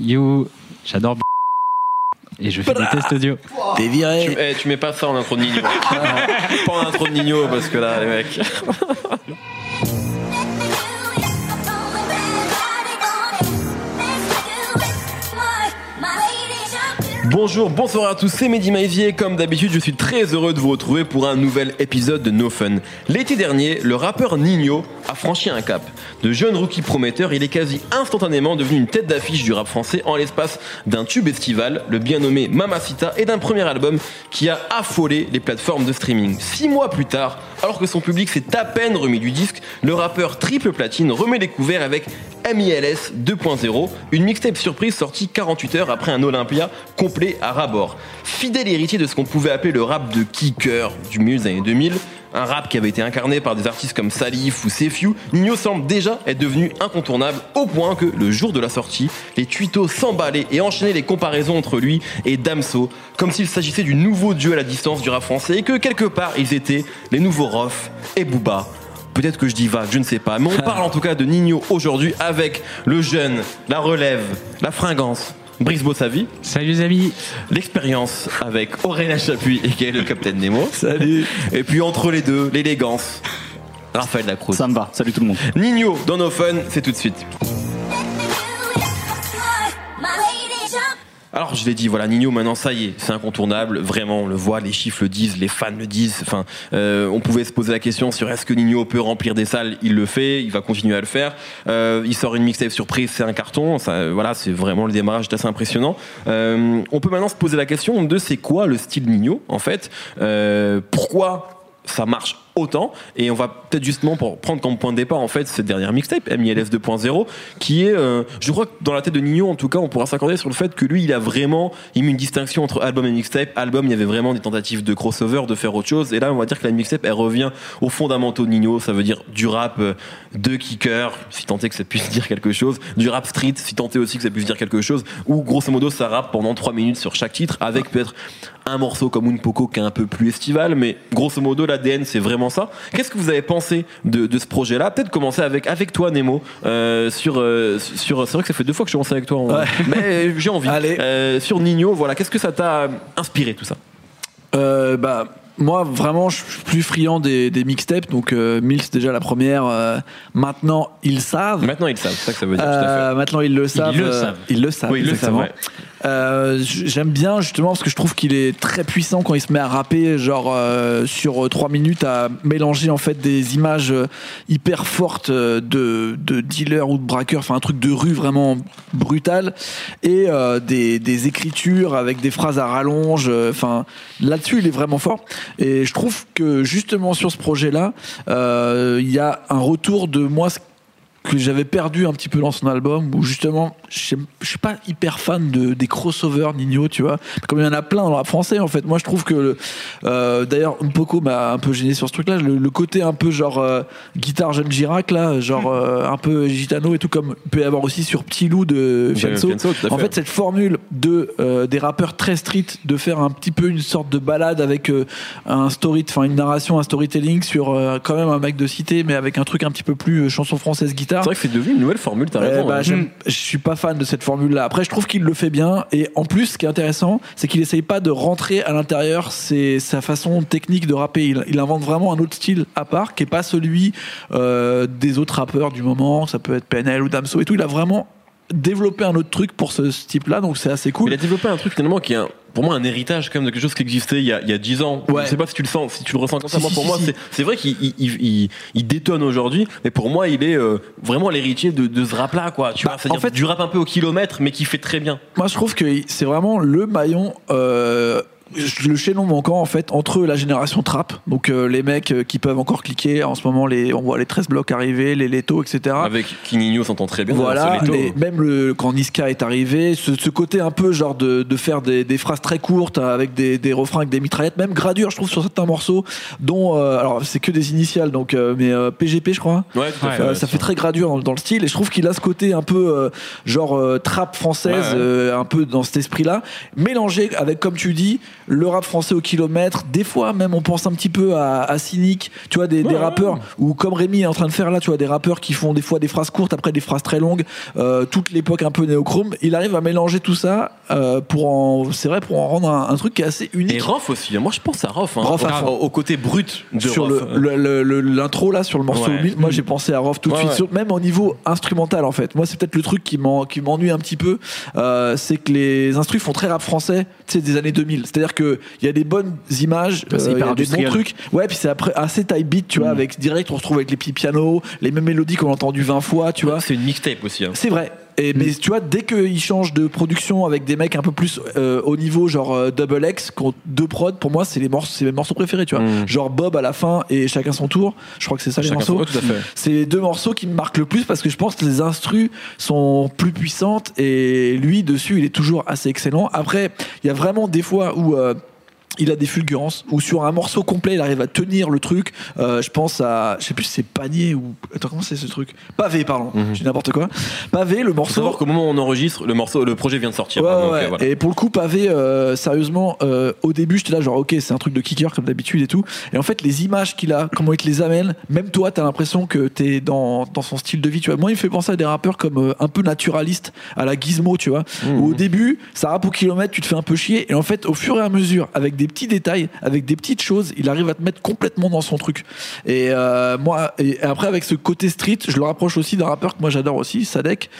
You, j'adore et je fais des tests audio. T'es viré. Tu, eh, tu mets pas ça en intro de Nino. pas en intro de Nino parce que là, les mecs. Bonjour, bonsoir à tous, c'est Mehdi Maizier. Comme d'habitude, je suis très heureux de vous retrouver pour un nouvel épisode de No Fun. L'été dernier, le rappeur Nino a franchi un cap. De jeune rookie prometteur, il est quasi instantanément devenu une tête d'affiche du rap français en l'espace d'un tube estival, le bien nommé Mamacita, et d'un premier album qui a affolé les plateformes de streaming. Six mois plus tard, alors que son public s'est à peine remis du disque, le rappeur triple platine remet les couverts avec MILS 2.0, une mixtape surprise sortie 48 heures après un Olympia complet à rabord. Fidèle héritier de ce qu'on pouvait appeler le rap de kicker du milieu des années 2000, un rap qui avait été incarné par des artistes comme Salif ou Sefiu, Nino semble déjà être devenu incontournable au point que le jour de la sortie, les tuitos s'emballaient et enchaînaient les comparaisons entre lui et Damso, comme s'il s'agissait du nouveau dieu à la distance du rap français et que quelque part ils étaient les nouveaux Rof et Booba. Peut-être que je dis vague, je ne sais pas. Mais on parle en tout cas de Nino aujourd'hui avec le jeune, la relève, la fringance. Brice Bossavi, Salut les amis. l'expérience avec Aurélien Chapuis et qui est le capitaine Nemo. Salut. Et puis entre les deux, l'élégance. Raphaël Lacroix. Ça me va. Salut tout le monde. Nino dans nos fun, c'est tout de suite. Alors je l'ai dit, voilà, Nino maintenant ça y est, c'est incontournable, vraiment on le voit, les chiffres le disent, les fans le disent, enfin euh, on pouvait se poser la question sur est-ce que Nino peut remplir des salles, il le fait, il va continuer à le faire, Euh, il sort une mixtape surprise, c'est un carton, voilà, c'est vraiment le démarrage assez impressionnant. Euh, on peut maintenant se poser la question de c'est quoi le style Nino en fait, pourquoi ça marche autant. Et on va peut-être justement pour prendre comme point de départ en fait cette dernière mixtape MILS 2.0 qui est euh, je crois que dans la tête de Nino en tout cas on pourra s'accorder sur le fait que lui il a vraiment il met une distinction entre album et mixtape. Album il y avait vraiment des tentatives de crossover de faire autre chose. Et là on va dire que la mixtape elle revient aux fondamentaux de Nino. Ça veut dire du rap euh, de kicker si tant est que ça puisse dire quelque chose. Du rap street si tant est aussi que ça puisse dire quelque chose. Ou grosso modo ça rappe pendant 3 minutes sur chaque titre avec peut-être un morceau comme Un Poco qui est un peu plus estival. Mais grosso modo l'ADN c'est vraiment ça. Qu'est-ce que vous avez pensé de, de ce projet-là? Peut-être commencer avec avec toi Nemo euh, sur euh, sur. C'est vrai que ça fait deux fois que je commence avec toi, en- mais j'ai envie. Allez. Euh, sur Nino, voilà. Qu'est-ce que ça t'a inspiré tout ça? Euh, bah moi vraiment je suis plus friand des, des mixtapes donc euh, Mills déjà la première euh, maintenant ils savent Maintenant ils savent. C'est ça que ça veut dire. tout à fait. Euh, maintenant ils le savent le euh, savent. ils le savent Oui, ils le savent, ouais. Euh, j'aime bien justement parce que je trouve qu'il est très puissant quand il se met à rapper genre euh, sur euh, trois minutes à mélanger en fait des images euh, hyper fortes euh, de, de dealers ou de braqueurs enfin un truc de rue vraiment brutal et euh, des, des écritures avec des phrases à rallonge euh, enfin là-dessus il est vraiment fort. Et je trouve que justement sur ce projet là il y a un retour de moi que j'avais perdu un petit peu dans son album où justement je suis pas hyper fan de des crossovers Nino tu vois. Comme il y en a plein dans rap français en fait. Moi je trouve que euh, d'ailleurs Mpoko m'a un peu gêné sur ce truc là le, le côté un peu genre euh, guitare jeune Girac là genre euh, un peu gitano et tout comme il peut y avoir aussi sur Petit Loup de Fianso en fait. cette formule de euh, des rappeurs très street de faire un petit peu une sorte de balade avec un story enfin une narration un storytelling sur quand même un mec de cité mais avec un truc un petit peu plus chanson française guitare C'est vrai que c'est devenu une nouvelle formule. T'as eh raison. bah, hein. Je suis pas fan de cette formule-là. Après, je trouve qu'il le fait bien. Et en plus, ce qui est intéressant, c'est qu'il essaye pas de rentrer à l'intérieur c'est sa façon technique de rapper. Il, il invente vraiment un autre style à part, qui est pas celui euh, des autres rappeurs du moment. Ça peut être PNL ou Damso et tout. Il a vraiment développé un autre truc pour ce, ce type-là. Donc, c'est assez cool. Il a développé un truc finalement qui est un- pour moi un héritage quand même de quelque chose qui existait il y a, il y a 10 ans. Ouais. Je sais pas si tu le sens, si tu le ressens comme ça. Si, moi, si, pour si, moi, c'est c'est vrai qu'il il, il- il- il détonne aujourd'hui, mais pour moi, il est euh, vraiment l'héritier de, de ce rap-là, quoi. Tu Bah, vois, c'est-à-dire en fait- du rap un peu au kilomètre, mais qui fait très bien. Moi, je trouve que c'est vraiment le maillon. Euh, le chaînon manquant en fait entre la génération trap donc euh, les mecs euh, qui peuvent encore cliquer en ce moment les on voit les 13 blocs arriver les Leto etc Avec Kinigno s'entend très bien. Voilà, les- même le, quand Niska est arrivé, ce, ce côté un peu genre de, de faire des, des phrases très courtes avec des, des refrains avec des mitraillettes, même gradure, je trouve, sur certains morceaux, dont, euh, alors c'est que des initiales, donc, euh, mais euh, PGP, je crois. Ouais, tout à fait. Euh, ouais, ça fait très gradure dans, dans le style et je trouve qu'il a ce côté un peu euh, genre euh, trap française Ouais, ouais. euh, un peu dans cet esprit là mélangé avec comme tu dis le rap français au kilomètre. Des fois, même, on pense un petit peu à, à Cynic, tu vois, des, des rappeurs, ou comme Rémi est en train de faire là, tu vois, des rappeurs qui font des fois des phrases courtes, après des phrases très longues, euh, toute l'époque un peu néochrome. Il arrive à mélanger tout ça euh, pour en, c'est vrai, pour en rendre un, un truc qui est assez unique. Et Rof aussi. hein. Moi, je pense à Rof. Hein, Rof à au, côté brut de sur Rof. le- le- le- le- l'intro là sur le morceau Ouais. Moi j'ai pensé à Rof tout de suite ouais. Sur- même au niveau instrumental en fait moi c'est peut-être le truc qui m'en- qui m'ennuie un petit peu euh, c'est que les instrus font très rap français tu sais des années 2000 c'est à dire que il y a des bonnes images c'est euh, il y a des bons trucs ouais puis c'est après assez type beat tu vois Mm. avec direct on se retrouve avec les petits pianos les mêmes mélodies qu'on a entendu 20 fois tu vois C'est une mixtape aussi. hein. c'est vrai. Et, Mais tu vois, dès qu'ils changent de production avec des mecs un peu plus euh, au niveau, genre euh, Double X, deux prods, pour moi, c'est les morceaux, c'est mes morceaux préférés, tu vois. Mm. Genre Bob à la fin et chacun son tour. Je crois que c'est ça les morceaux. C'est les deux morceaux qui me marquent le plus parce que je pense que les instrus sont plus puissantes et lui dessus il est toujours assez excellent. Après, il y a vraiment des fois où euh, il a des fulgurances ou sur un morceau complet il arrive à tenir le truc. Euh, je pense à, je sais plus si c'est panier ou attends comment c'est ce truc? Pavé pardon, Mhm. j'ai n'importe quoi. Pavé le Faut morceau. savoir qu'au moment où on enregistre, le morceau, le projet vient de sortir. Ouais, hein, donc, ouais. euh, voilà. Et pour le coup, pavé, euh, sérieusement, euh, au début, j'étais là, genre, ok, c'est un truc de kicker comme d'habitude et tout. Et en fait, les images qu'il a, comment il te les amène, même toi, t'as l'impression que t'es dans, dans son style de vie, tu vois. Moi, il me fait penser à des rappeurs comme un peu naturalistes, à la Gizmo, tu vois. Mmh. Où au début, ça rappe au kilomètre, tu te fais un peu chier. Et en fait, au fur et à mesure, avec des petits détails, avec des petites choses, il arrive à te mettre complètement dans son truc. Et euh, moi, et après, avec ce côté street, je le rapproche aussi d'un rappeur que moi j'adore aussi, Sadek,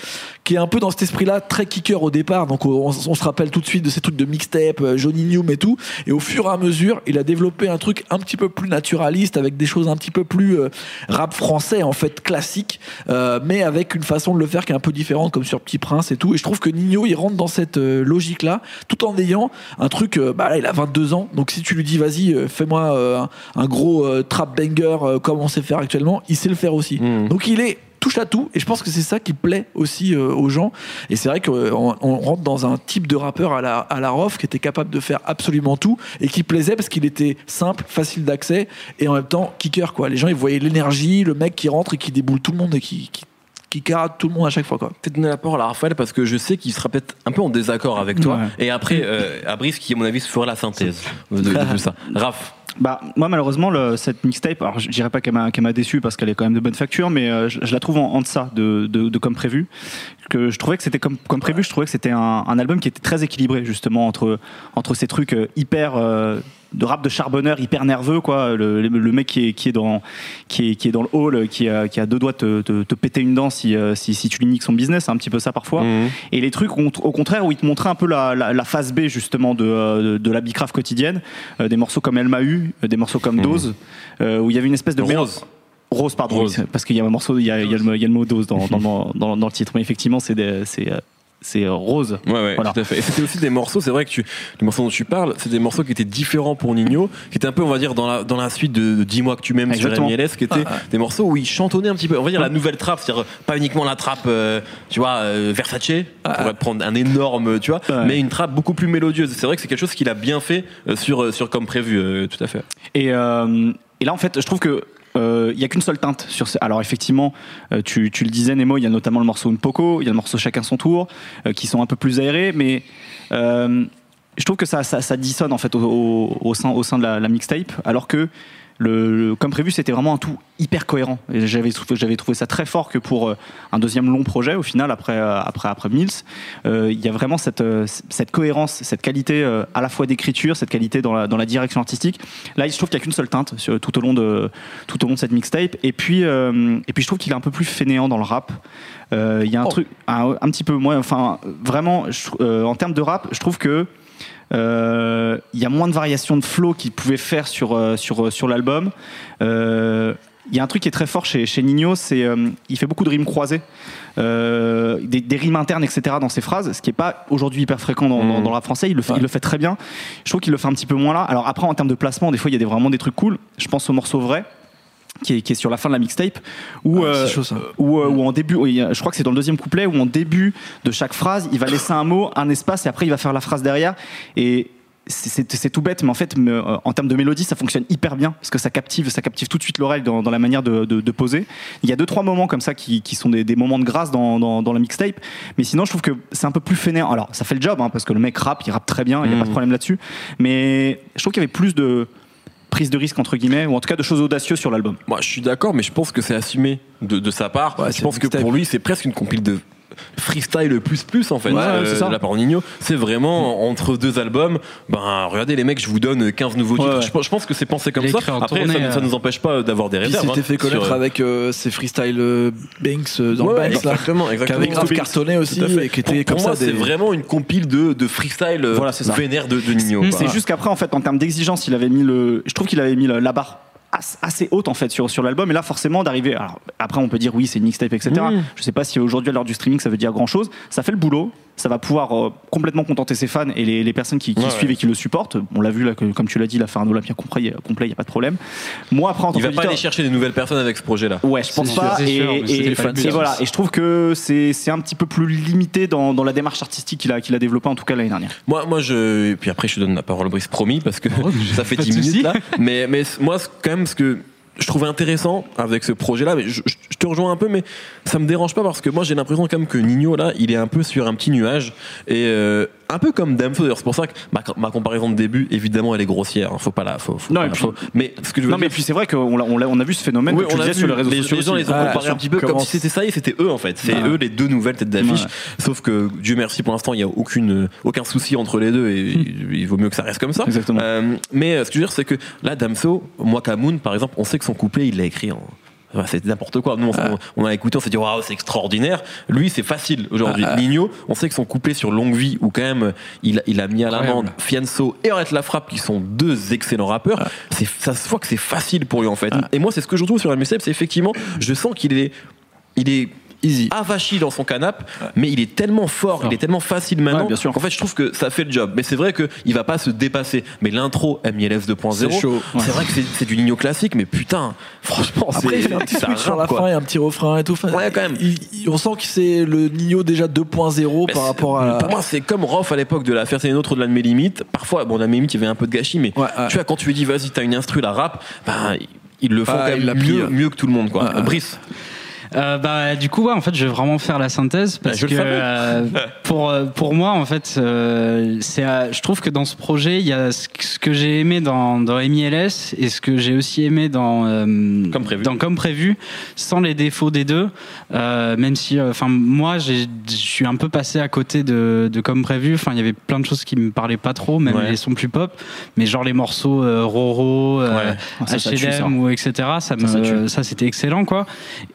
qui est un peu dans cet esprit-là, très kicker au départ. Donc on, on se rappelle tout de suite de ces trucs de mixtape, euh, Johnny Newm et tout. Et au fur et à mesure, il a développé un truc un petit peu plus naturaliste, avec des choses un petit peu plus euh, rap français en fait classique, euh, mais avec une façon de le faire qui est un peu différente, comme sur Petit Prince et tout. Et je trouve que Nino, il rentre dans cette euh, logique-là, tout en ayant un truc. euh, bah là, il a 22 ans, donc si tu lui dis vas-y, euh, fais-moi euh, un, un gros euh, trap banger euh, comme on sait faire actuellement, il sait le faire aussi. Mm. Donc il est touche à tout et je pense que c'est ça qui plaît aussi euh, aux gens et c'est vrai qu'on on rentre dans un type de rappeur à la, à la Rof qui était capable de faire absolument tout et qui plaisait parce qu'il était simple, facile d'accès et en même temps kicker quoi. Les gens ils voyaient l'énergie, le mec qui rentre et qui déboule tout le monde et qui, qui, qui carate tout le monde à chaque fois quoi. peut-être donner la parole à Raphaël parce que je sais qu'il sera peut-être un peu en désaccord avec toi. Ouais. Et après, euh, à Brice qui, à mon avis, se fera la synthèse de, de tout ça. Raph, Bah, moi, malheureusement, cette mixtape, alors je dirais pas qu'elle m'a m'a déçu parce qu'elle est quand même de bonne facture, mais euh, je, la trouve en, deçà de, de, de comme prévu. Que je trouvais que c'était comme, prévu, je trouvais que c'était un, un album qui était très équilibré, justement, entre, entre ces trucs euh, hyper. euh, de rap de charbonneur hyper nerveux quoi le, le- mec qui est, qui est dans qui est, qui est dans le hall qui a, qui a deux doigts de te, te, te péter une dent si, euh, si, si tu lui niques son business c'est un petit peu ça parfois Mhm. et les trucs, au contraire, où il te montrait un peu la, la, la phase B justement de, euh, de, de la bicrave quotidienne, euh, des morceaux comme Elle m'a eu, euh, des morceaux comme Mhm. Dose, où il y avait une espèce de Rose. Rose, pardon, Rose. parce qu'il y a un morceau, il y a, il y a le, il y a le mot dose dans, dans, dans, dans- dans le titre, mais effectivement, c'est c'est euh, euh, Rose. Ouais, ouais, Voilà. tout à fait. Et c'était aussi des morceaux, c'est vrai que tu, les morceaux dont tu parles, c'est des morceaux qui étaient différents pour Nino, qui étaient un peu, on va dire, dans la, dans la suite de, de Dis-moi que tu m'aimes sur. MLS, qui étaient des morceaux où il chantonnait un petit peu, on va dire la nouvelle trappe, c'est-à-dire pas uniquement la trappe, euh, tu vois, euh, Versace, on pourrait prendre un énorme, tu vois, Ouais. mais une trappe beaucoup plus mélodieuse. C'est vrai que c'est quelque chose qu'il a bien fait euh, sur, euh, sur comme prévu, euh, tout à fait. Et, euh, et là, en fait, je trouve que euh, il y a qu'une seule teinte sur ce... alors effectivement euh, tu, tu le disais Nemo il y a notamment le morceau Unpoco il y a le morceau Chacun son tour euh, qui sont un peu plus aérés mais euh, je trouve que ça, ça, ça dissonne en fait au, au- au sein, au sein de la, la mixtape alors que le, le- comme prévu c'était vraiment un tout hyper cohérent. Et j'avais trouvé, j'avais trouvé ça très fort que pour euh, un deuxième long projet au final après euh, après après Mills euh, il y a vraiment cette cette cohérence cette qualité à la fois d'écriture cette qualité dans la dans la direction artistique. Là je trouve qu'il y a qu'une seule teinte sur- tout au long de tout au long de cette mixtape. Et puis euh, et puis je trouve qu'il est un peu plus fainéant dans le rap. Euh, il y a un Oh. truc un, un petit peu moins enfin vraiment je en termes de rap je trouve que euh, il y a moins de variations de flow qu'il pouvait faire sur, euh, sur, sur l'album. Euh, Il y a un truc qui est très fort chez, chez Nino, c'est euh, il fait beaucoup de rimes croisées, euh, des, des rimes internes, etc. dans ses phrases, ce qui n'est pas aujourd'hui hyper fréquent dans, dans, rap français. Il le, fait, il le fait très bien. Je trouve qu'il le fait un petit peu moins là. Alors après, en termes de placement, des fois, il y a des, vraiment des trucs cool. Je pense au morceau vrai. Qui est, qui est sur la fin de la mixtape où, Ah, euh, chaud, ça. où, euh, où en début je crois que c'est dans le deuxième couplet où en début de chaque phrase il va laisser un mot un espace et après il va faire la phrase derrière et c'est- tout bête, mais en fait, me- euh, en termes de mélodie, ça fonctionne hyper bien parce que ça captive, ça captive tout de suite l'oreille dans, dans la manière de, de- de poser. Il y a deux trois moments comme ça qui, qui sont des, des moments de grâce dans, dans, dans la mixtape, mais sinon, je trouve que c'est un peu plus fainéant. Alors, ça fait le job hein, parce que le mec rappe, il rappe très bien, il y a pas de problème là-dessus, mais je trouve qu'il y avait plus de prise de risque entre guillemets, ou en tout cas de choses audacieuses sur l'album. Moi, je suis d'accord, mais je pense que c'est assumé de, de sa part. Ouais, je pense que pour lui, c'est presque une compile de freestyle plus plus en fait Ouais, euh, c'est ça. de la part de Nino c'est vraiment entre deux albums ben regardez les mecs je vous donne 15 nouveaux titres Ouais, ouais. Je, pense- je pense que c'est pensé comme ça après tournée, ça, ça euh. nous empêche pas d'avoir des réserves il s'était hein, fait connaître sur, euh, avec euh, ses freestyle euh, Banks euh, dans ouais, le Banks là. exactement, Qui exactement. avait grave cartonné aussi et qui était pour, comme pour ça c'est vraiment une compile de, de freestyle Voilà, c'est ça. vénère de, de Nino quoi. C'est juste qu'après, en fait, en termes d'exigence, il avait mis le. Je trouve qu'il avait mis le- la barre assez haute en fait sur, sur l'album. Et là forcément d'arriver alors après on peut dire oui c'est une mixtape etc Mm. je sais pas si aujourd'hui à l'heure du streaming ça veut dire grand chose ça fait le boulot ça va pouvoir euh, complètement contenter ses fans et les, les personnes qui, qui Ouais, suivent ouais. et qui le supportent on l'a vu là que, comme tu l'as dit il a fait un Olympia complet il y a pas de problème moi après en tant il va pas aller chercher des nouvelles personnes avec ce projet là Ouais, je pense sûr, pas. et, pas but, voilà. hein. Et je trouve que c'est c'est un petit peu plus limité dans, dans la démarche artistique qu'il a, qu'il a développée en tout cas l'année dernière. Moi, moi, je. Et puis après, je te donne la parole, Brice, promis, parce que Oh, ça fait pas de 10 minutes là. Mais, mais moi, quand même, ce que je trouvais intéressant avec ce projet-là, mais je, te rejoins un peu, mais ça me dérange pas parce que moi, j'ai l'impression quand même que Nino, là, il est un peu sur un petit nuage. Et euh, un peu comme Damso, d'ailleurs, c'est pour ça que ma, ma comparaison de début, évidemment, elle est grossière. hein. Faut pas la. Faut, faut Non, pas la- faut- mais ce que je veux Non, mais puis c'est vrai qu'on on a, on a vu ce phénomène, Oui, comme tu disais, vu, sur les réseaux les, sociaux. les gens les ont Ah, comparés un petit peu comme si c'était ça et c'était eux en fait. C'est eux les deux nouvelles têtes d'affiche. Ouais. Sauf que Dieu merci pour l'instant il y a aucune aucun souci entre les deux et il, il vaut mieux que ça reste comme ça. Exactement. Euh, mais euh, ce que je veux dire c'est que là Damso, Mwakamoon par exemple, on sait que son couplet il l'a écrit en Enfin, c'est n'importe quoi. Nous, on, on a écouté, on s'est dit waouh, c'est extraordinaire. Lui, c'est facile aujourd'hui. Ah, ah. Nino, on sait que son couplet sur Longue Vie, où quand même il, il a mis à l'amende. Fianso et Arrête la frappe, qui sont deux excellents rappeurs. C'est ça se voit que c'est facile pour lui en fait. Et moi, c'est ce que je trouve sur la mixtape, c'est effectivement, je sens qu'il est, il est Easy. avachi dans son canapé, mais il est tellement fort, il est tellement facile maintenant. Ouais, bien sûr. qu'en fait, je trouve que ça fait le job. Mais c'est vrai qu'il va pas se dépasser. Mais l'intro MILF 2.0, C'est c'est vrai que c'est- du Nino classique, mais putain, franchement, c'est Après, il un petit switch sur la quoi. fin et un petit refrain et tout. Enfin, Ouais, quand même. il- il- on sent que c'est le Nino déjà 2.0 Mais par rapport à. Pour moi, c'est comme Rof à l'époque de la faire c'est une autre au-delà de mes limites. Parfois, bon, dans mes limites, il y avait un peu de gâchis, mais Ouais, ouais. tu vois, quand tu lui dis, vas-y, t'as une instru, la rap, ben, ils le font Ah, quand il l'a même mieux, ouais. mieux que tout le monde, quoi. Ouais, ouais. Brice. Euh, bah, du coup, ouais, en fait, je vais vraiment faire la synthèse parce que euh, pour euh, pour moi, en fait, euh, c'est, je trouve que dans ce projet, il y a ce que- ce que j'ai aimé dans dans MILS et ce que j'ai aussi aimé dans euh, Comme prévu. dans comme prévu, sans les défauts des deux. Euh, même si, euh, enfin, moi, j'ai- je suis un peu passé à côté de de comme prévu. Enfin, il y avait plein de choses qui me parlaient pas trop, même Ouais. les sons plus pop, mais genre les morceaux euh, Roro, Ouais. Ah, ça, ça tue, ça. H&M ou etc. Ça Ça, me ça c'était excellent quoi.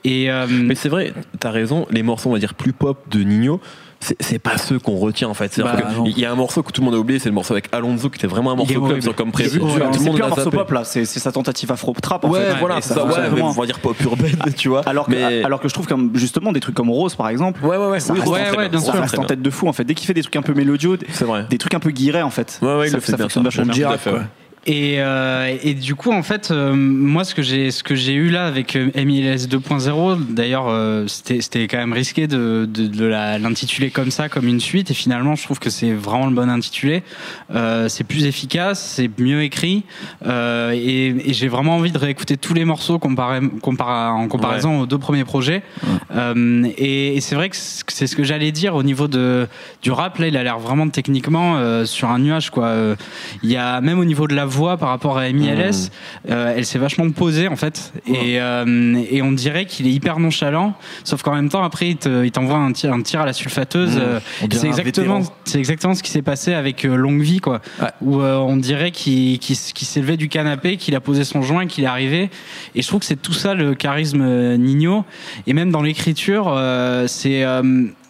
Et euh, Mais c'est vrai, t'as raison, les morceaux, on va dire, plus pop de Nino, c'est- pas ceux qu'on retient en fait. Bah, qu'il y a un morceau que tout le monde a oublié, c'est le morceau avec Alonso qui était vraiment un Il morceau club sur comme prévu. C'est plus un morceau pop là, c'est sa tentative afro trap en Ouais, fait. voilà, ça, fonctionne ouais, on va dire pop urbaine, tu vois. Alors que, mais... alors que je trouve comme justement des trucs comme Rose par exemple, ouais, ouais, ouais, ça oui, reste, ouais, ouais, bien ça reste en tête de fou en fait. Dès qu'il fait des trucs un peu mélodieux, des trucs un peu guirés en fait. Il ça, ça fonctionne ça. vachement bien. Ouais. Et, euh, et du coup, en fait, euh, moi, ce que j'ai, ce que j'ai eu là avec euh, MILS 2.0, d'ailleurs, euh, c'était, c'était quand même risqué de, de, de l'intituler comme ça, comme une suite. Et finalement, je trouve que c'est vraiment le bon intitulé. Euh, c'est plus efficace, c'est mieux écrit. Euh, et, et j'ai vraiment envie de réécouter tous les morceaux comparé, en comparaison aux deux premiers projets. Euh, et, et c'est vrai que c'est ce que j'allais dire au niveau de du rap. Là, il a l'air vraiment techniquement euh, sur un nuage, quoi. Il y a même au niveau de la voix par rapport à MILS, euh, elle s'est vachement posée en fait, et, euh, et on dirait qu'il est hyper nonchalant. Sauf qu'en même temps, après, il te- il t'envoie un tir, un tir à la sulfateuse. Mmh. euh, c'est exactement, c'est exactement ce qui s'est passé avec Longue Vie, quoi. Ouais. Où euh, on dirait qu'il s- qu'il s'est levé du canapé, qu'il a posé son joint, qu'il est arrivé. Et je trouve que c'est tout ça le charisme Nino. Et même dans l'écriture, c'est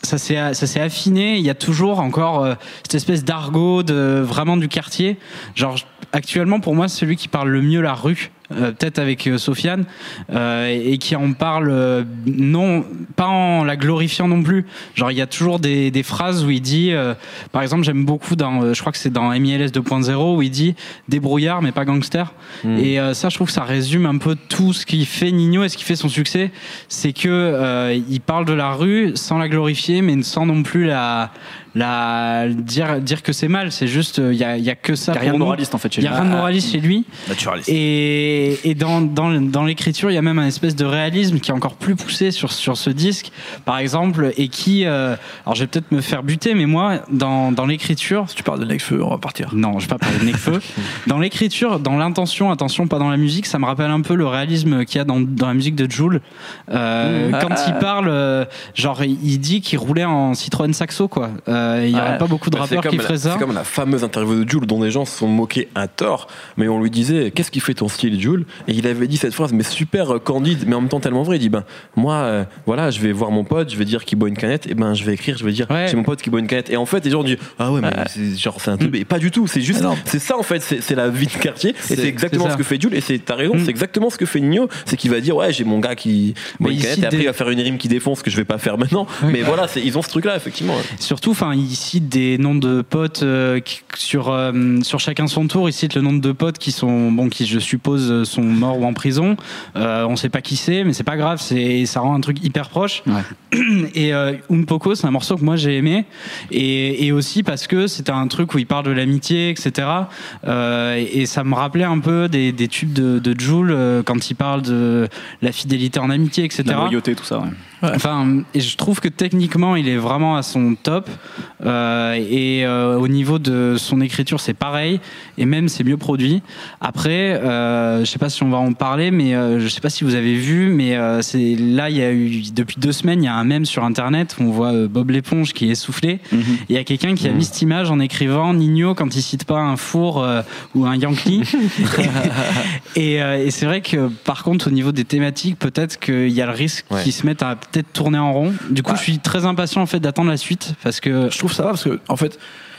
ça s'est ça s'est affiné. Il y a toujours encore euh, cette espèce d'argot de vraiment du quartier. Genre actuellement pour moi celui qui parle le mieux la rue euh, peut-être avec euh, Sofiane, euh, et, et qui en parle euh, non pas en la glorifiant non plus. Genre il y a toujours des, des phrases où il dit, euh, par exemple j'aime beaucoup dans, euh, je crois que c'est dans MILS 2.0 où il dit débrouillard mais pas gangster. Et euh, ça je trouve que ça résume un peu tout ce qui fait Nino et ce qui fait son succès, c'est que euh, il parle de la rue sans la glorifier mais sans non plus la la dire dire que c'est mal. C'est juste il y a, il y a que ça. Il y a rien de nous. moraliste, en fait, chez Il y a lui. rien de moraliste chez lui. Naturaliste. Et, et dans, dans, dans l'écriture, il y a même un espèce de réalisme qui est encore plus poussé sur, sur ce disque, par exemple, et qui, euh, alors je vais peut-être me faire buter, mais moi, dans, dans l'écriture, Si tu parles de Necfeu, on va partir. non, je vais pas parler de Necfeu. dans l'écriture, dans l'intention, attention, pas dans la musique, ça me rappelle un peu le réalisme qu'il y a dans, dans la musique de Joule. Euh, Mmh. Quand il parle, euh, genre, il dit qu'il roulait en Citroën Saxo, quoi. Euh, il y aurait Ouais. pas beaucoup de Bah, c'est rappeurs qui la- feraient ça. C'est comme la fameuse interview de Jules dont des gens se sont moqués à tort, mais on lui disait qu'est-ce qui fait ton style Jules? Et il avait dit cette phrase mais super euh, candide, mais en même temps tellement vrai. Il dit ben moi euh, voilà je vais voir mon pote, je vais dire qu'il boit une canette, et ben je vais écrire, je vais dire Ouais. j'ai mon pote qui boit une canette. Et en fait les gens disent ah ouais mais c'est genre c'est un truc, et pas du tout. C'est juste c'est ça en fait, c'est c'est la vie de quartier et C'est- c'est exactement c'est ce que fait Jules et c'est t'as raison, Mm. c'est exactement ce que fait Nino, c'est qu'il va dire ouais j'ai mon gars qui boit Mais une canette et après il va faire une rime qui défonce que je vais pas faire maintenant. Mais voilà c'est- ils ont ce truc là effectivement. Surtout, enfin, il cite des noms de potes euh, qui- sur euh, sur chacun son tour. Il cite le nom de potes qui sont bon, qui je suppose euh, sont morts ou en prison. Euh, on sait pas qui c'est, mais c'est pas grave. C'est ça rend un truc hyper proche. Ouais. Et euh, Unpoko, c'est un morceau que moi j'ai aimé, et, et aussi parce que c'était un truc où il parle de l'amitié, etc. Euh, et, et ça me rappelait un peu des, des tubes de, de Joule euh, quand il parle de la fidélité en amitié, etc. La loyauté, tout ça. ouais. Enfin, et je trouve que techniquement, il est vraiment à son top. Euh, et euh, au niveau de son écriture, c'est pareil. Et même, c'est mieux produit. Après, euh, je sais pas si on va en parler, mais euh, je sais pas si vous avez vu, mais euh, c'est là, il y a eu depuis deux semaines, il y a un mème sur Internet où on voit euh, Bob l'éponge qui est essoufflé. Mhm. Il y a quelqu'un qui a mis cette image en écrivant Nino quand il cite pas un four euh, ou un Yankee. et euh, et c'est vrai que par contre au niveau des thématiques, peut-être qu'il y a le risque Ouais. qu'ils se mettent à peut-être tourner en rond. Du coup, Ouais. je suis très impatient en fait d'attendre la suite parce que Je trouve ça va parce que, en fait,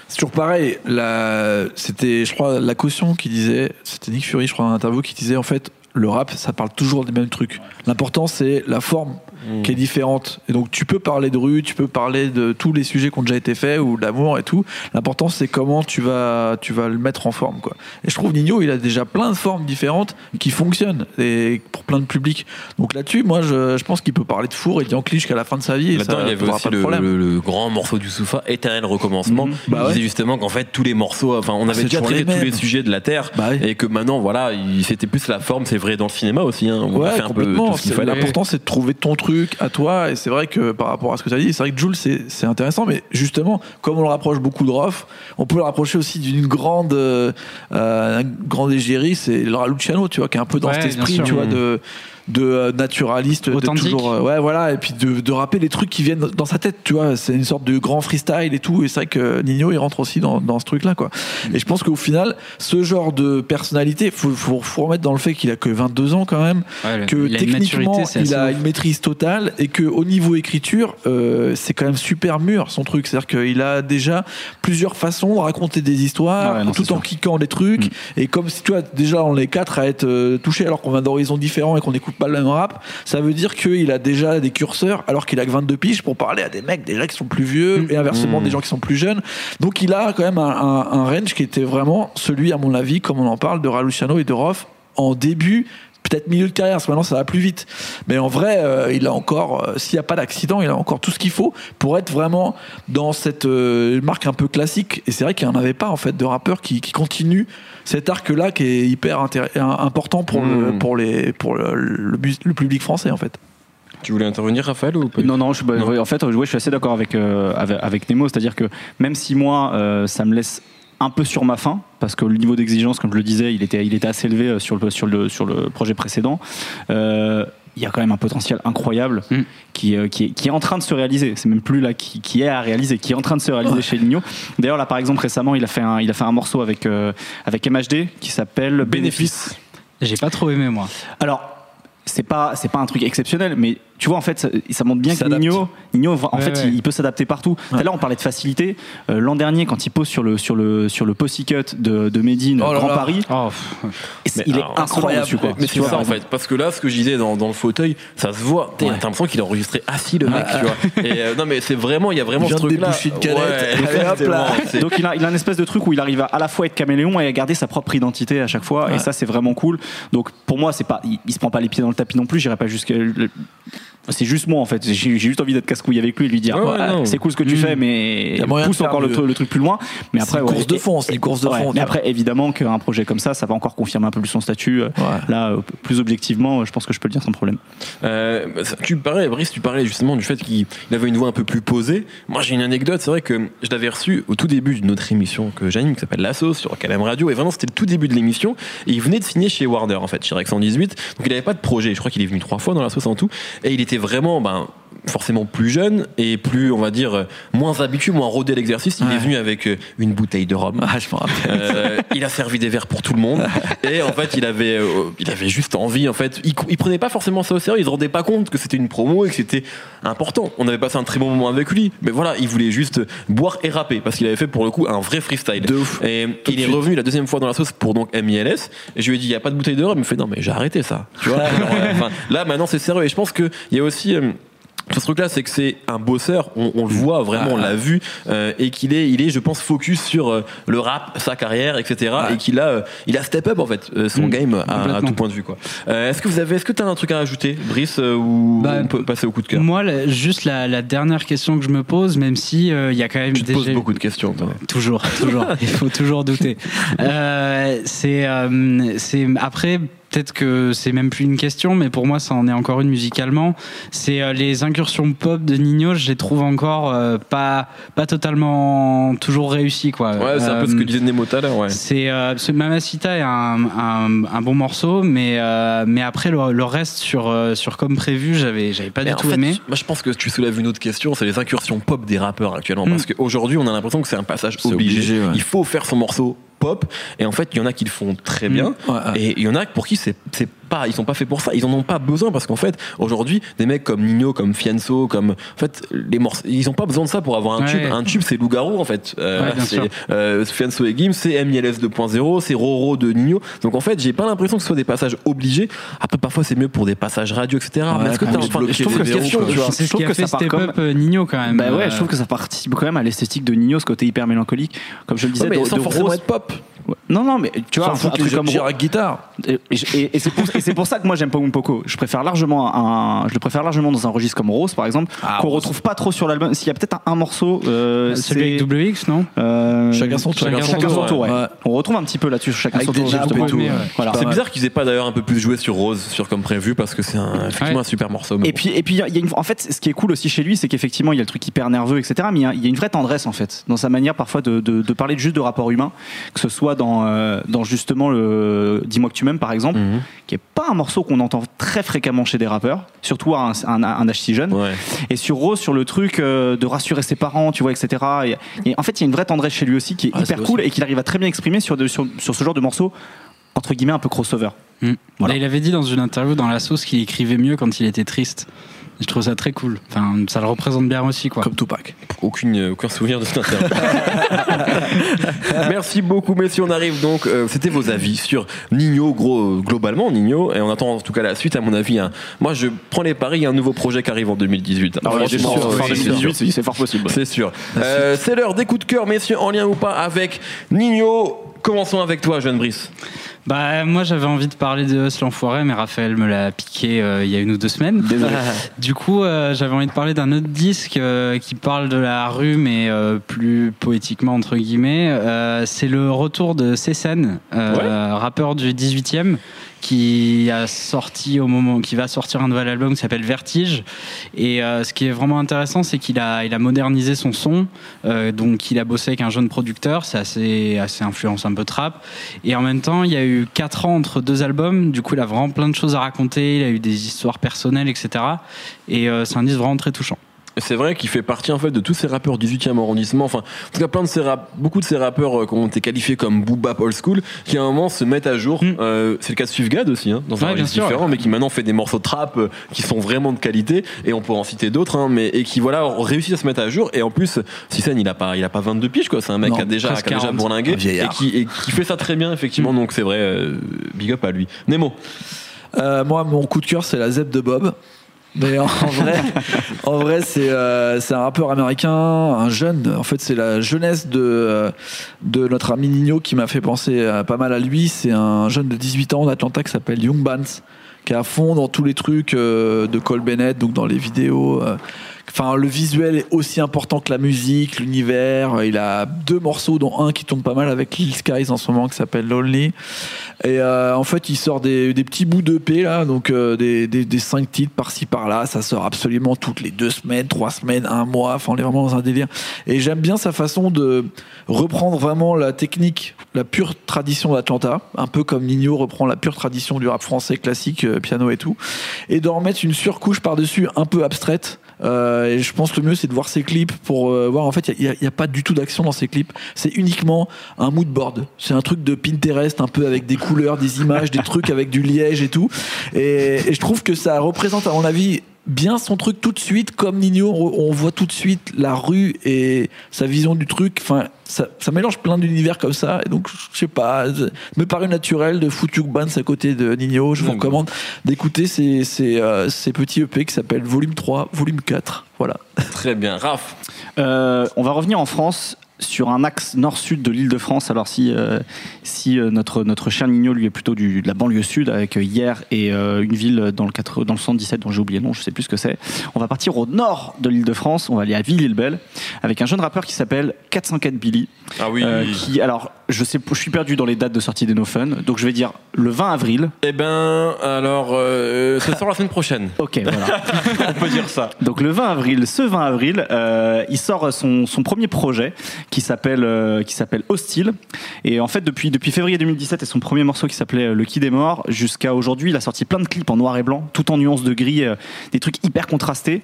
c'est toujours pareil. La... C'était, je crois, la caution qui disait, c'était Nick Fury, je crois, dans l'interview, qui disait, en fait, le rap, ça parle toujours des mêmes trucs. L'important, c'est la forme qui est différente. Et donc, tu peux parler de rue, tu peux parler de tous les sujets qui ont déjà été faits ou d'amour et tout. L'important, c'est comment tu vas, tu vas le mettre en forme, quoi. Et je trouve Nino, il a déjà plein de formes différentes qui fonctionnent et pour plein de publics. Donc là-dessus, moi, je, je pense qu'il peut parler de four et d'Yankee jusqu'à la fin de sa vie. et ça il y avait aussi de le, problème. le- le grand morceau du Soufa, Éternel Recommencement. Il Bah ouais. disait justement qu'en fait, tous les morceaux, enfin, on avait c'est déjà traité les tous les sujets de la Terre. Bah. Et que maintenant, voilà, il- c'était plus la forme, c'est vrai dans le cinéma aussi. Hein, on a fait un peu complètement. tout ce qu'il C'est- fallait. L'important, c'est de trouver ton truc à toi. Et c'est vrai que par rapport à ce que tu as dit, c'est vrai que Jules, c'est c'est intéressant. Mais justement, comme on le rapproche beaucoup de Roth, on peut le rapprocher aussi d'une grande, euh, euh, un grand égérie, c'est Laura Luciano, tu vois, qui est un peu dans Ouais, cet esprit, tu vois, de de euh, naturaliste, de toujours, euh, ouais, voilà, et puis de, de rapper les trucs qui viennent dans sa tête, tu vois, c'est une sorte de grand freestyle et tout, et c'est vrai que Nino il rentre aussi dans, dans ce truc-là, quoi. Et je pense qu'au final, ce genre de personnalité, faut, faut, faut remettre dans le fait qu'il a que 22 ans quand même, que il a une techniquement maturité, il a ouf. une maîtrise totale et que au niveau écriture euh, c'est quand même super mûr son truc c'est à dire qu'il a déjà plusieurs façons de raconter des histoires ouais, non, tout en sûr. cliquant des trucs Mm. et comme si tu vois déjà on est quatre à être euh, touchés alors qu'on vient d'horizons différents et qu'on le même rap ça veut dire qu'il a déjà des curseurs alors qu'il a que 22 piges pour parler à des mecs déjà qui sont plus vieux Mm. et inversement Mm. des gens qui sont plus jeunes donc il a quand même un, un- un range qui était vraiment celui à mon avis comme on en parle de Raluciano et de Roth en début peut-être milieu de carrière, parce que maintenant ça va plus vite. Mais en vrai, euh, il a encore, euh, s'il n'y a pas d'accident, il a encore tout ce qu'il faut pour être vraiment dans cette euh, marque un peu classique. Et c'est vrai qu'il n'y en avait pas en fait de rappeurs qui, qui continuent cet arc-là qui est hyper important pour, le, Mm. pour, les, pour le, le mus- le public français en fait. Tu voulais intervenir, Raphaël, ou pas Non, non, je, bah, Non. en fait, ouais, je suis assez d'accord avec, euh, avec, avec Nemo, c'est-à-dire que même si moi, euh, ça me laisse un peu sur ma faim, parce que le niveau d'exigence, comme je le disais, il était, il était assez élevé euh, sur le, sur le, sur le projet précédent. Euh, il y a quand même un potentiel incroyable Mm. qui, euh, qui, est, qui est en train de se réaliser. C'est même plus là qui, qui est à réaliser, qui est en train de se réaliser chez Nino. D'ailleurs, là, par exemple, récemment, il a fait un, il a fait un morceau avec, euh, avec MHD qui s'appelle Bénéfice. J'ai pas trop aimé moi. Alors, c'est pas c'est pas un truc exceptionnel, mais tu vois, en fait, ça, ça montre bien que. Nino, Nino, en Ouais, fait, ouais. Il, il peut s'adapter partout. Tout à l'heure, on parlait de facilité. Euh, L'an dernier, quand il pose sur le sur le sur le cut de, de Medine, Oh Grand là. Paris, Oh, il alors, est incroyable dessus, quoi. Mais Tu c'est vois, ça en fait, parce que là, ce que je disais dans, dans le fauteuil, ça se voit. T'as l'impression qu'il a enregistré assis le mec, tu vois. Et euh, non, mais c'est vraiment, il y a vraiment Il ce truc-là. une Donc il a, il a un espèce de truc où il arrive à, à la fois être caméléon et à garder sa propre identité à chaque fois et ça c'est vraiment cool. Donc pour moi c'est pas il, il se prend pas les pieds dans le tapis non plus, j'irai pas jusqu'à c'est juste moi en fait, j'ai juste envie d'être casse-couille avec lui et lui dire Ouais, ouais, Ouais, non. c'est cool ce que tu Mm. fais mais Il pousse encore le, truc plus loin. Mais après une course de fond, c'est une course de fond. mais après évidemment qu'un projet comme ça ça va encore confirmer un peu plus son statut. Euh, Ouais. Là euh, plus objectivement, je pense que je peux le dire sans problème. Euh, tu parlais, Brice, tu parlais justement du fait qu'il il avait une voix un peu plus posée. Moi, j'ai une anecdote. C'est vrai que je l'avais reçu au tout début d'une autre émission que j'anime, qui s'appelle La Sauce sur KLM Radio. Et vraiment, c'était le tout début de l'émission. Et il venait de signer chez Warner, en fait, chez Rex 118. Donc, il n'avait pas de projet. Je crois qu'il est venu trois fois dans La Sauce en tout. Et il était vraiment, ben, forcément plus jeune et plus, on va dire, moins habitué, moins rodé à l'exercice. Il Ouais. est venu avec euh, une bouteille de rhum. Ah, je me rappelle. Euh, il a servi des verres pour tout le monde et en fait il avait euh, il avait juste envie en fait il, il prenait pas forcément ça au sérieux il se rendait pas compte que c'était une promo et que c'était important on avait passé un très bon moment avec lui mais voilà il voulait juste boire et rapper parce qu'il avait fait pour le coup un vrai freestyle De ouf. et Tout il est suite. revenu la deuxième fois dans la sauce pour donc MILS et je lui ai dit il y a pas de bouteille de rhum il me fait non mais j'ai arrêté ça tu vois Genre, euh, là maintenant c'est sérieux et je pense que il y a aussi ce truc-là, c'est que c'est un bosseur, on, on le voit vraiment, on l'a vu, euh, et qu'il est, il est, je pense, focus sur euh, le rap, sa carrière, etc. Ouais. Et qu'il a, euh, il a step up en fait euh, son Mm, game à, tout point de vue, quoi. Euh, est-ce que vous avez, est-ce que tu as un truc à ajouter, Brice, ou Bah, on peut passer au coup de cœur? moi, la- juste la, la dernière question que je me pose, même si euh, il y a quand même Tu te poses déjà- beaucoup de questions, toi. Toujours, toujours. Il faut toujours douter. Euh, c'est, euh, c'est après. Peut-être que c'est même plus une question, mais pour moi, ça en est encore une musicalement. C'est euh, les incursions pop de Nino, je les trouve encore euh, pas pas totalement toujours réussies, quoi. Ouais, c'est un peu ce Euh, que disait Nemo tout à l'heure, ouais. c'est euh, ce Mamacita est un, un, un bon morceau, mais euh, mais après le, le reste sur euh, sur comme prévu, j'avais j'avais pas Mais du tout fait, aimé. moi je pense que tu soulèves une autre question, c'est les incursions pop des rappeurs actuellement. Mm. Parce qu'aujourd'hui, on a l'impression que c'est un passage C'est obligé. obligé, ouais. Il faut faire son morceau pop, et en fait, il y en a qui le font très Mm. bien, Ouais, ouais. et il y en a pour qui c'est c'est pas, ils sont pas faits pour ça, ils en ont pas besoin parce qu'en fait, aujourd'hui, des mecs comme Nino, comme Fianso, comme, en fait, les morceaux, ils ont pas besoin de ça pour avoir un Ouais. tube. Un tube, c'est Loup-Garou, en fait. Euh, Ouais, c'est euh, Fianso et Gims, c'est MILS 2.0, c'est Roro de Nino. Donc en fait, j'ai pas l'impression que ce soit des passages obligés. Après, parfois, c'est mieux pour des passages radio, etc. Ouais, Mais est-ce que t'as, enfin, je trouve que question, quoi. tu vois. C'est je ce trouve qui a que fait ça part comme- Up euh, Nino quand même. Bah ouais, Euh, je trouve que ça participe quand même à l'esthétique de Nino, ce côté hyper mélancolique. Comme je le disais, de, sans de forcément Rose- être pop. Non, non, mais tu vois, un, un truc comme guitare. Et, et- et c'est pour, et c'est pour ça que moi j'aime pas Poco. Je préfère largement un, je le préfère largement dans un registre comme Rose par exemple, Ah, qu'on retrouve pas trop sur l'album. S'il y a peut-être un, un morceau, euh, celui c'est- avec WX, non euh, Chacun son tour. Chacun, Chacun son son tour, ouais. ouais. On retrouve un petit peu là-dessus, chacun Avec son des tour. Ouais. Voilà. C'est bizarre qu'ils aient pas d'ailleurs un peu plus joué sur Rose, sur comme prévu, parce que c'est effectivement Ouais. un super morceau. Et bon. puis, et puis, il y a- il y a une, en fait, ce qui est cool aussi chez lui, c'est qu'effectivement, il y a le truc hyper nerveux, etc. Mais il y a, il y a une vraie tendresse, en fait, dans sa manière parfois de, de, de parler juste de rapport humain, que ce soit dans, euh, dans justement le Dis-moi que tu m'aimes, par exemple, Mhm. qui est pas un morceau qu'on entend très fréquemment chez des rappeurs, surtout à un, un, un âge si jeune. Ouais. Et sur Rose, sur le truc euh, de rassurer ses parents, tu vois, etc. Et, et en fait, il y a une vraie tendresse chez lui aussi qui est Ah, hyper cool et qu'il arrive à très bien exprimer sur, de- sur, sur ce genre de morceau, entre guillemets, un peu crossover. Mm. Voilà. Là, il avait dit dans une interview dans la sauce qu'il écrivait mieux quand il était triste. Je trouve ça très cool. Enfin, ça le représente bien aussi, quoi. Comme Tupac. Aucune, aucun souvenir de cette interview. Merci beaucoup, messieurs. On arrive donc. euh, C'était vos avis sur Nino, gros, globalement Nino. Et on attend en tout cas la suite, à mon avis. hein. Moi, je prends les paris. Il y a un nouveau projet qui arrive en 2018. Alors, il y a des Franchement, chances, oui, fin c'est 2018, sûr. c'est c'est fort possible. C'est sûr. Euh, c'est l'heure des coups de cœur, messieurs, en lien ou pas avec Nino. Commençons avec toi, jeune Brice. Bah, moi, j'avais envie de parler de Hustle l'Enfoiré, mais Raphaël me l'a piqué euh, il y a une ou deux semaines. Désolé. Du coup, euh, j'avais envie de parler d'un autre disque euh, qui parle de la rue, mais euh, plus poétiquement, entre guillemets. Euh, c'est le retour de Cécène, euh, rappeur du 18e, qui a sorti au moment, qui va sortir un nouvel album qui s'appelle Vertige. Et euh, ce qui est vraiment intéressant, c'est qu'il a, il a modernisé son son. Euh, donc, il a bossé avec un jeune producteur. C'est assez, assez influence un peu trap. Et en même temps, il y a eu quatre ans entre deux albums. Du coup, il a vraiment plein de choses à raconter. Il a eu des histoires personnelles, etc. Et euh, c'est un disque vraiment très touchant. C'est vrai qu'il fait partie en fait de tous ces rappeurs 18e arrondissement. Enfin, en tout cas, plein de ces rap- beaucoup de ces rappeurs euh, qui ont été qualifiés comme boobap old school, qui à un moment se mettent à jour. Mm. Euh, c'est le cas de Sufgad aussi, hein, dans un Ouais, différent, ouais. mais qui maintenant fait des morceaux de trap euh, qui sont vraiment de qualité. Et on peut en citer d'autres, hein, mais et qui voilà réussissent à se mettre à jour. Et en plus, Sisen, il a pas, il a pas 22 piges quoi. C'est un mec Non, qui a déjà, qui a déjà 40. bourlingué et qui, et qui fait ça très bien effectivement. Donc c'est vrai, euh, big up à lui. Nemo. Euh, moi, mon coup de cœur, c'est la Zeb de Bob. Mais en vrai, en vrai, c'est euh, un rappeur américain, un jeune. En fait, c'est la jeunesse de euh, de notre ami Nino qui m'a fait penser euh, pas mal à lui. C'est un jeune de 18 ans d'Atlanta qui s'appelle Young Bans, qui est à fond dans tous les trucs euh, de Cole Bennett, donc dans les vidéos. Enfin, le visuel est aussi important que la musique, l'univers. Il a deux morceaux, dont un qui tourne pas mal avec Lil Skies en ce moment, qui s'appelle Lonely. Et euh, en fait, il sort des, des petits bouts d'EP là, donc euh, des, des, des cinq titres par-ci par-là. Ça sort absolument toutes les deux semaines, trois semaines, un mois. Enfin, on est vraiment dans un délire. Et j'aime bien sa façon de reprendre vraiment la technique, la pure tradition d'Atlanta, un peu comme Nino reprend la pure tradition du rap français classique, euh, piano et tout, et d'en remettre une surcouche par-dessus un peu abstraite. Euh, je pense que le mieux c'est de voir ses clips pour euh, voir en fait il n'y a, pas du tout d'action dans ses clips. C'est uniquement un mood board. C'est un truc de Pinterest un peu avec des couleurs des images des trucs avec du liège et tout. Et, et je trouve que ça représente à mon avis bien son truc tout de suite comme Nino on, voit tout de suite la rue et sa vision du truc. Enfin ça, ça mélange plein d'univers comme ça et donc je sais pas ça me paraît naturel de foutre Young Bans à côté de Nino. Je vous Mmh. recommande d'écouter ces, ces, euh, ces petits EP qui s'appellent Volume 3 Volume 4 voilà. Très bien, Raph. Euh, on va revenir en France sur un axe nord-sud de l'île de France. Alors si, euh, si euh, notre, notre cher Nino lui est plutôt du, de la banlieue sud avec euh, hier et euh, une ville dans le, 4, dans le 77 dont j'ai oublié le nom, je sais plus ce que c'est. On va partir au nord de l'île de France, on va aller à Ville-Belle avec un jeune rappeur qui s'appelle 404 Billy. Ah oui. euh, qui, alors, je, sais, je suis perdu dans les dates de sortie des No Fun, donc je vais dire le 20 avril. Eh ben, alors, euh, ça sort la semaine prochaine. Ok, voilà. On peut dire ça. Donc le 20 avril, ce 20 avril, euh, il sort son, son premier projet qui s'appelle euh, qui s'appelle Hostile. Et en fait, depuis depuis février 2017 et son premier morceau qui s'appelait euh, Le Qui des Morts jusqu'à aujourd'hui, il a sorti plein de clips en noir et blanc, tout en nuances de gris, euh, des trucs hyper contrastés.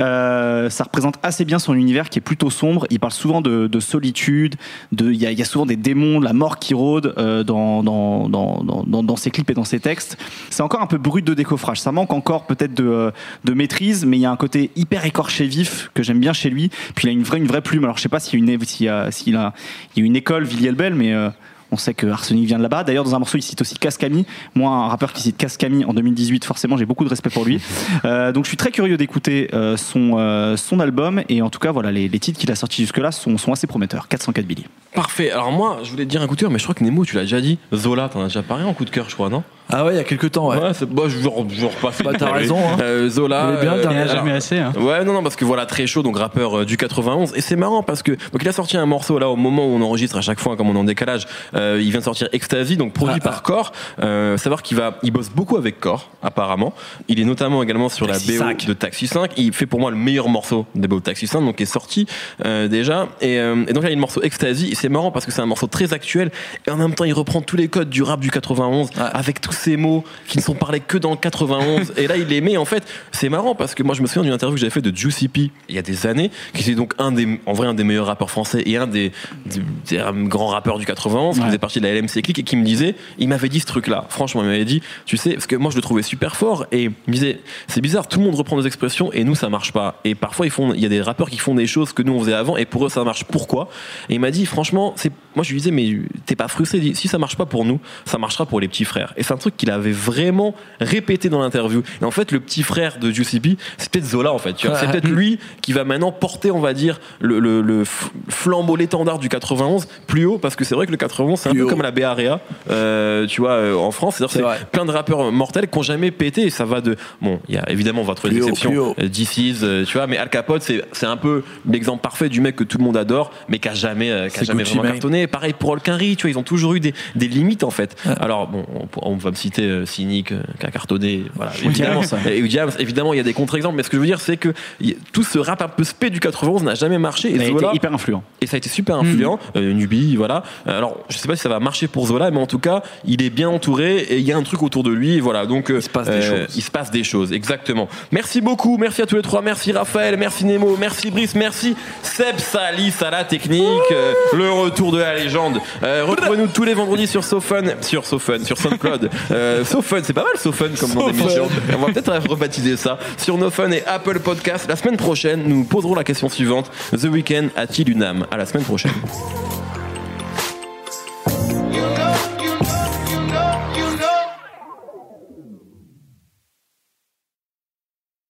Euh, ça représente assez bien son univers qui est plutôt sombre. Il parle souvent de, de solitude, de il y, a- il y a souvent des la mort qui rôde euh, dans, dans, dans, dans, ses clips et dans ses textes. C'est encore un peu brut de décoffrage. Ça manque encore peut-être de, euh, de maîtrise, mais il y a un côté hyper écorché vif que j'aime bien chez lui. Puis il a une vraie, une vraie plume. Alors je sais pas s'il y a une école Villiers-le-Bel, mais euh, on sait que Arsenic vient de là-bas. D'ailleurs, dans un morceau, il cite aussi Cascami. Moi, un rappeur qui cite Cascami en 2018, forcément, j'ai beaucoup de respect pour lui. Euh, donc, je suis très curieux d'écouter euh, son, euh, son album. Et en tout cas, voilà, les, les titres qu'il a sortis jusque-là sont, sont assez prometteurs. 404 Billy. Parfait. Alors moi, je voulais te dire un coup de cœur, mais je crois que Nemo, tu l'as déjà dit. Zola, t'en as déjà parlé en coup de cœur, je crois, non? Ah ouais il y a quelques temps ouais, c'est- bah, je vais repasser. Bah, t'as raison, hein. Euh, Zola. Il est bien, euh, jamais assez. hein. Ouais, non, non, parce que voilà, très chaud, donc rappeur euh, du 91. Et c'est marrant parce que, donc il a sorti un morceau là au moment où on enregistre à chaque fois, comme on est en décalage. Euh, il vient de sortir Ecstasy, donc produit Ah, par Core. Euh, savoir qu'il va, il bosse beaucoup avec Core, apparemment. Il est notamment également sur Taxi la BO 5. de Taxi 5. Il fait pour moi le meilleur morceau des BO de Taxi 5, donc qui est sorti euh, déjà. Et, euh, et donc là, il y a le morceau Ecstasy. Et c'est marrant parce que c'est un morceau très actuel. Et en même temps, il reprend tous les codes du rap du 91 Ouais. avec tous ces mots qui ne sont parlés que dans le 91. et là, il les met. En fait, c'est marrant parce que moi, je me souviens d'une interview que j'avais fait de Juicy P il y a des années, qui était donc un des, en vrai, un des meilleurs rappeurs français et un des, des- des grands rappeurs du 91, qui faisait partie de la LMC Click et qui me disait, il m'avait dit ce truc-là. Franchement, il m'avait dit, tu sais, parce que moi, je le trouvais super fort et il me disait, c'est bizarre, tout le monde reprend des expressions et nous, ça marche pas. Et parfois, ils font, il y a des rappeurs qui font des choses que nous, on faisait avant et pour eux, ça marche. Pourquoi? Et il m'a dit, franchement, c'est, moi, je lui disais, mais t'es pas frustré? Il dit, si ça marche pas pour nous, ça marchera pour les petits frères. Et un truc qu'il avait vraiment répété dans l'interview. Et en fait, le petit frère de Juicy P, c'est peut-être Zola, en fait. tu vois. C'est peut-être lui qui va maintenant porter, on va dire, le, le- le flambeau, l'étendard du 91 plus haut, parce que c'est vrai que le 91, c'est un Plus peu haut. comme la BAREA, euh, tu vois, euh, en France. C'est-à-dire C'est plein de rappeurs mortels qui n'ont jamais pété, et ça va de. Bon, il y a évidemment, on va trouver des exceptions. DC's, euh, tu vois, mais Al Capote, c'est c'est un peu l'exemple parfait du mec que tout le monde adore, mais qui a jamais, euh, qui a jamais jamais Gucci vraiment Mane. cartonné. Pareil pour Olkinry, tu vois, ils ont toujours eu des, des limites en fait. Ouais. Alors bon, on, on va citer euh, Cynic euh, qui a cartonné, voilà. Évidemment, Diams. et Diams, évidemment, il y a des contre-exemples, mais ce que je veux dire, c'est que y- tout ce rap un peu spé du 91 n'a jamais marché. Et Il a été Zola, hyper influent. et ça a été super influent. Euh, Nubi, voilà. Euh, Alors, je sais pas si ça va marcher pour Zola, mais en tout cas, il est bien entouré et il y a un truc autour de lui. et Voilà. Donc, euh, Il se passe des choses. Il se passe des choses, exactement. Merci beaucoup. Merci à tous les trois. Merci Raphaël. Merci Nemo. Merci Brice. Merci Seb Salis à la technique. Euh, le retour de la légende. Euh, Retrouvez-nous tous les vendredis sur SoFun, sur SoFun, sur SoundCloud. Euh, SoFun, c'est pas mal SoFun comme nom SoFun. d'émission. On va peut-être rebaptiser ça sur No Fun et Apple Podcast. La semaine prochaine, nous poserons la question suivante. The Weeknd a-t-il une âme? À la semaine prochaine.